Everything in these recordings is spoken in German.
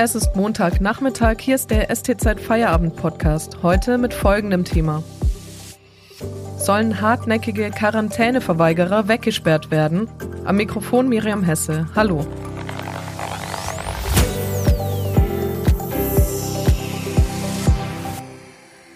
Es ist Montagnachmittag, hier ist der STZ Feierabend Podcast, heute mit folgendem Thema. Sollen hartnäckige Quarantäneverweigerer weggesperrt werden? Am Mikrofon Miriam Hesse. Hallo.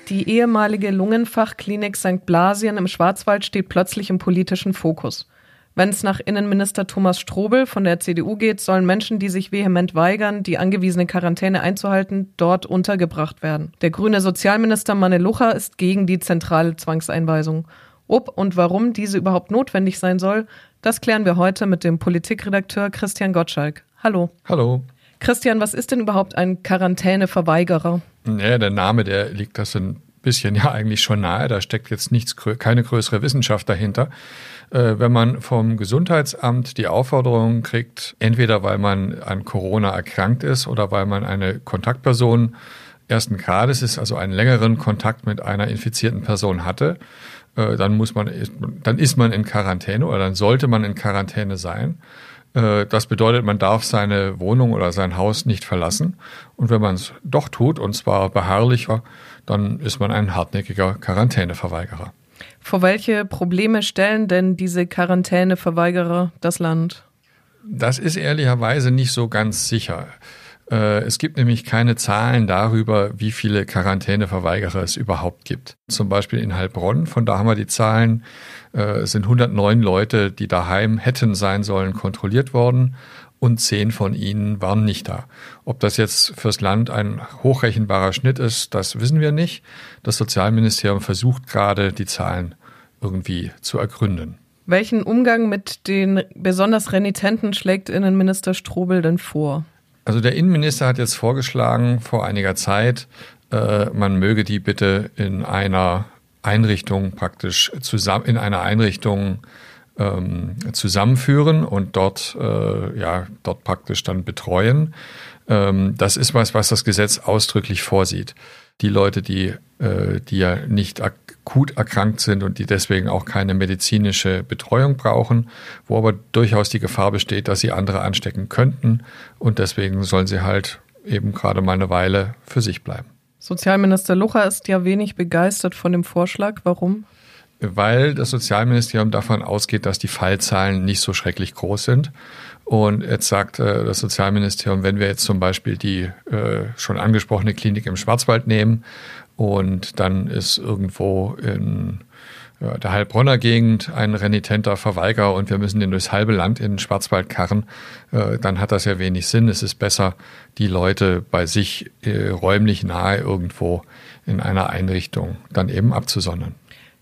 Die ehemalige Lungenfachklinik St. Blasien im Schwarzwald steht plötzlich im politischen Fokus. Wenn es nach Innenminister Thomas Strobel von der CDU geht, sollen Menschen, die sich vehement weigern, die angewiesene Quarantäne einzuhalten, dort untergebracht werden. Der grüne Sozialminister Manne Lucha ist gegen die zentrale Zwangseinweisung. Ob und warum diese überhaupt notwendig sein soll, das klären wir heute mit dem Politikredakteur Christian Gottschalk. Hallo. Hallo. Christian, was ist denn überhaupt ein Quarantäneverweigerer? Ja, der Name, der liegt das ein bisschen ja eigentlich schon nahe. Da steckt jetzt nichts, keine größere Wissenschaft dahinter. Äh, wenn man vom Gesundheitsamt die Aufforderung kriegt, entweder weil man an Corona erkrankt ist oder weil man eine Kontaktperson ersten Grades ist, also einen längeren Kontakt mit einer infizierten Person hatte, äh, dann muss man, dann ist man in Quarantäne oder dann sollte man in Quarantäne sein. Äh, das bedeutet, man darf seine Wohnung oder sein Haus nicht verlassen. Und wenn man es doch tut, und zwar beharrlicher, dann ist man ein hartnäckiger Quarantäneverweigerer. Vor welche Probleme stellen denn diese Quarantäneverweigerer das Land? Das ist ehrlicherweise nicht so ganz sicher. Äh, es gibt nämlich keine Zahlen darüber, wie viele Quarantäneverweigerer es überhaupt gibt. Zum Beispiel in Heilbronn, von da haben wir die Zahlen, es sind 109 Leute, die daheim hätten sein sollen, kontrolliert worden und zehn von ihnen waren nicht da. Ob das jetzt fürs Land ein hochrechenbarer Schnitt ist, das wissen wir nicht. Das Sozialministerium versucht gerade, die Zahlen irgendwie zu ergründen. Welchen Umgang mit den besonders Renitenten schlägt Innenminister Strobel denn vor? Also der Innenminister hat jetzt vorgeschlagen vor einiger Zeit, äh, man möge die bitte in einer Einrichtung praktisch zusammen in einer Einrichtung ähm, zusammenführen und dort, äh, ja, dort praktisch dann betreuen. Ähm, das ist was, was das Gesetz ausdrücklich vorsieht. Die Leute, die, äh, die ja nicht akut erkrankt sind und die deswegen auch keine medizinische Betreuung brauchen, wo aber durchaus die Gefahr besteht, dass sie andere anstecken könnten und deswegen sollen sie halt eben gerade mal eine Weile für sich bleiben. Sozialminister Lucha ist ja wenig begeistert von dem Vorschlag. Warum? Weil das Sozialministerium davon ausgeht, dass die Fallzahlen nicht so schrecklich groß sind. Und jetzt sagt äh, das Sozialministerium, wenn wir jetzt zum Beispiel die äh, schon angesprochene Klinik im Schwarzwald nehmen und dann ist irgendwo in ja, der Heilbronner Gegend ein renitenter Verweiger und wir müssen den durchs halbe Land in den Schwarzwald karren, äh, dann hat das ja wenig Sinn. Es ist besser, die Leute bei sich äh, räumlich nahe irgendwo in einer Einrichtung dann eben abzusondern.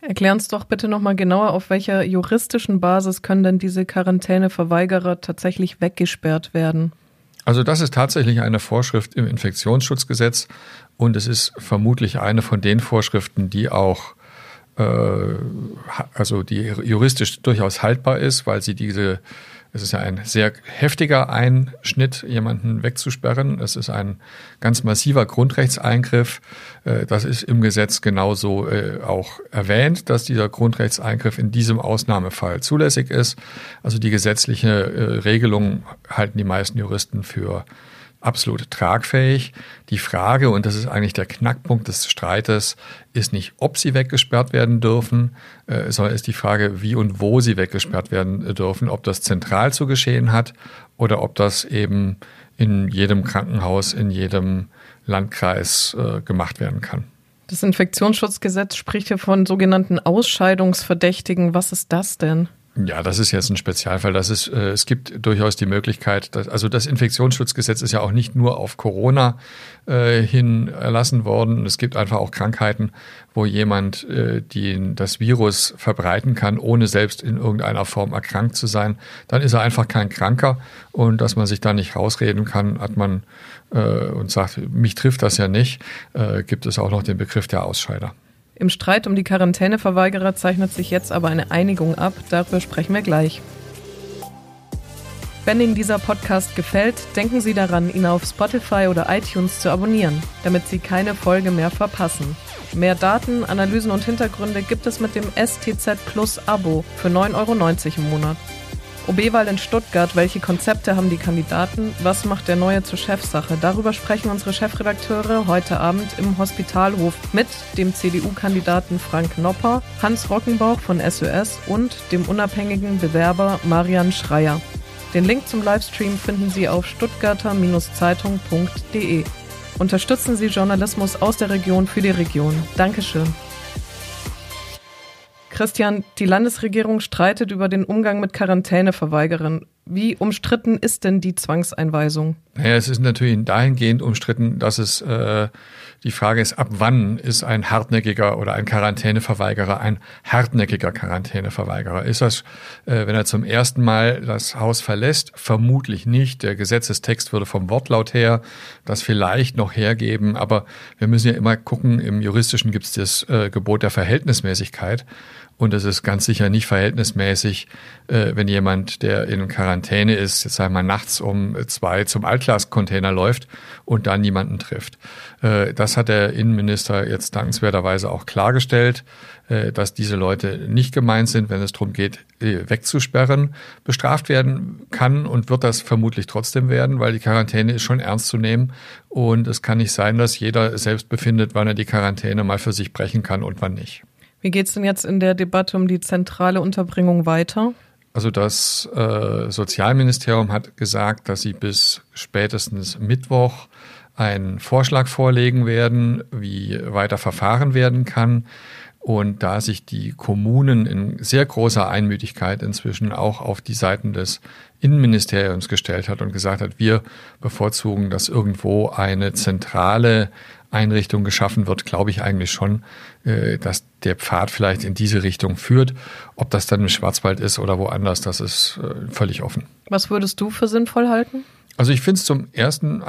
Erklär uns doch bitte nochmal genauer, auf welcher juristischen Basis können denn diese Quarantäneverweigerer tatsächlich weggesperrt werden? Also das ist tatsächlich eine Vorschrift im Infektionsschutzgesetz und es ist vermutlich eine von den Vorschriften, die auch also die juristisch durchaus haltbar ist, weil sie diese es ist ja ein sehr heftiger Einschnitt, jemanden wegzusperren. Es ist ein ganz massiver Grundrechtseingriff. Äh, das ist im Gesetz genauso äh, auch erwähnt, dass dieser Grundrechtseingriff in diesem Ausnahmefall zulässig ist. Also die gesetzliche äh, Regelung halten die meisten Juristen für absolut tragfähig. Die Frage, und das ist eigentlich der Knackpunkt des Streites, ist nicht, ob sie weggesperrt werden dürfen, äh, sondern ist die Frage, wie und wo sie weggesperrt werden dürfen, ob das zentral zu geschehen hat oder ob das eben in jedem Krankenhaus, in jedem Landkreis äh, gemacht werden kann. Das Infektionsschutzgesetz spricht ja von sogenannten Ausscheidungsverdächtigen. Was ist das denn? Ja, das ist jetzt ein Spezialfall. Das ist, äh, es gibt durchaus die Möglichkeit, dass, also das Infektionsschutzgesetz ist ja auch nicht nur auf Corona äh, hin erlassen worden. Es gibt einfach auch Krankheiten, wo jemand äh, die, das Virus verbreiten kann, ohne selbst in irgendeiner Form erkrankt zu sein. Dann ist er einfach kein Kranker und dass man sich da nicht rausreden kann, hat man äh, und sagt, mich trifft das ja nicht, äh, gibt es auch noch den Begriff der Ausscheider. Im Streit um die Quarantäneverweigerer zeichnet sich jetzt aber eine Einigung ab. Darüber sprechen wir gleich. Wenn Ihnen dieser Podcast gefällt, denken Sie daran, ihn auf Spotify oder iTunes zu abonnieren, damit Sie keine Folge mehr verpassen. Mehr Daten, Analysen und Hintergründe gibt es mit dem STZ Plus Abo für 9,90 Euro im Monat. OB-Wahl in Stuttgart. Welche Konzepte haben die Kandidaten? Was macht der Neue zur Chefsache? Darüber sprechen unsere Chefredakteure heute Abend im Hospitalhof mit dem CDU-Kandidaten Frank Nopper, Hans Rockenbauch von SOS und dem unabhängigen Bewerber Marian Schreier. Den Link zum Livestream finden Sie auf stuttgarter-zeitung.de. Unterstützen Sie Journalismus aus der Region für die Region. Dankeschön. Christian, die Landesregierung streitet über den Umgang mit Quarantäneverweigerern. Wie umstritten ist denn die Zwangseinweisung? Naja, es ist natürlich dahingehend umstritten, dass es äh, die Frage ist, ab wann ist ein hartnäckiger oder ein Quarantäneverweigerer ein hartnäckiger Quarantäneverweigerer? Ist das, äh, wenn er zum ersten Mal das Haus verlässt? Vermutlich nicht. Der Gesetzestext würde vom Wortlaut her das vielleicht noch hergeben, aber wir müssen ja immer gucken, im Juristischen gibt es das äh, Gebot der Verhältnismäßigkeit. Und es ist ganz sicher nicht verhältnismäßig, äh, wenn jemand, der in Quarantäne ist, jetzt sagen wir nachts um zwei zum Altglascontainer läuft und da niemanden trifft. Äh, das hat der Innenminister jetzt dankenswerterweise auch klargestellt, äh, dass diese Leute nicht gemeint sind, wenn es darum geht, äh, wegzusperren. Bestraft werden kann und wird das vermutlich trotzdem werden, weil die Quarantäne ist schon ernst zu nehmen. Und es kann nicht sein, dass jeder selbst befindet, wann er die Quarantäne mal für sich brechen kann und wann nicht. Wie geht es denn jetzt in der Debatte um die zentrale Unterbringung weiter? Also das äh, Sozialministerium hat gesagt, dass sie bis spätestens Mittwoch einen Vorschlag vorlegen werden, wie weiter verfahren werden kann. Und da sich die Kommunen in sehr großer Einmütigkeit inzwischen auch auf die Seiten des Innenministeriums gestellt hat und gesagt hat, wir bevorzugen, dass irgendwo eine zentrale Einrichtung geschaffen wird, glaube ich eigentlich schon, äh, dass der Pfad vielleicht in diese Richtung führt. Ob das dann im Schwarzwald ist oder woanders, das ist äh, völlig offen. Was würdest du für sinnvoll halten? Also ich finde es zum ersten,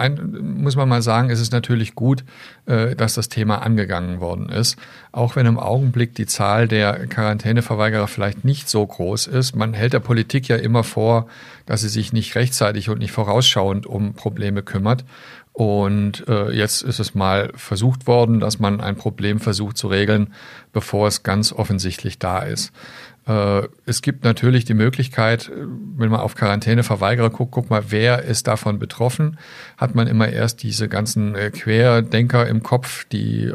muss man mal sagen, ist es natürlich gut, äh, dass das Thema angegangen worden ist. Auch wenn im Augenblick die Zahl der Quarantäneverweigerer vielleicht nicht so groß ist. Man hält der Politik ja immer vor, dass sie sich nicht rechtzeitig und nicht vorausschauend um Probleme kümmert. Und äh, jetzt ist es mal versucht worden, dass man ein Problem versucht zu regeln, bevor es ganz offensichtlich da ist. Äh, es gibt natürlich die Möglichkeit, äh, wenn man auf Quarantäneverweigerer guckt, guck mal, wer ist davon betroffen? Hat man immer erst diese ganzen äh, Querdenker im Kopf, die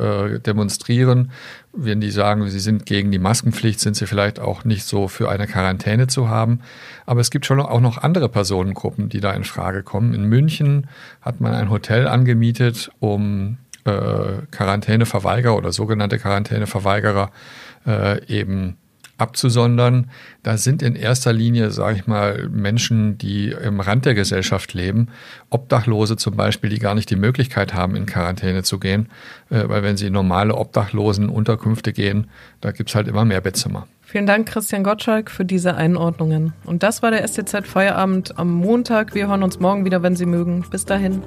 demonstrieren. Wenn die sagen, sie sind gegen die Maskenpflicht, sind sie vielleicht auch nicht so für eine Quarantäne zu haben. Aber es gibt schon auch noch andere Personengruppen, die da in Frage kommen. In München hat man ein Hotel angemietet, um äh, Quarantäneverweigerer oder sogenannte Quarantäneverweigerer äh, eben abzusondern. Da sind in erster Linie, sage ich mal, Menschen, die im Rand der Gesellschaft leben, Obdachlose zum Beispiel, die gar nicht die Möglichkeit haben, in Quarantäne zu gehen, äh, weil wenn sie in normale Obdachlosenunterkünfte gehen, da gibt's halt immer mehr Bettzimmer. Vielen Dank, Christian Gottschalk, für diese Einordnungen. Und das war der STZ Feierabend am Montag. Wir hören uns morgen wieder, wenn Sie mögen. Bis dahin.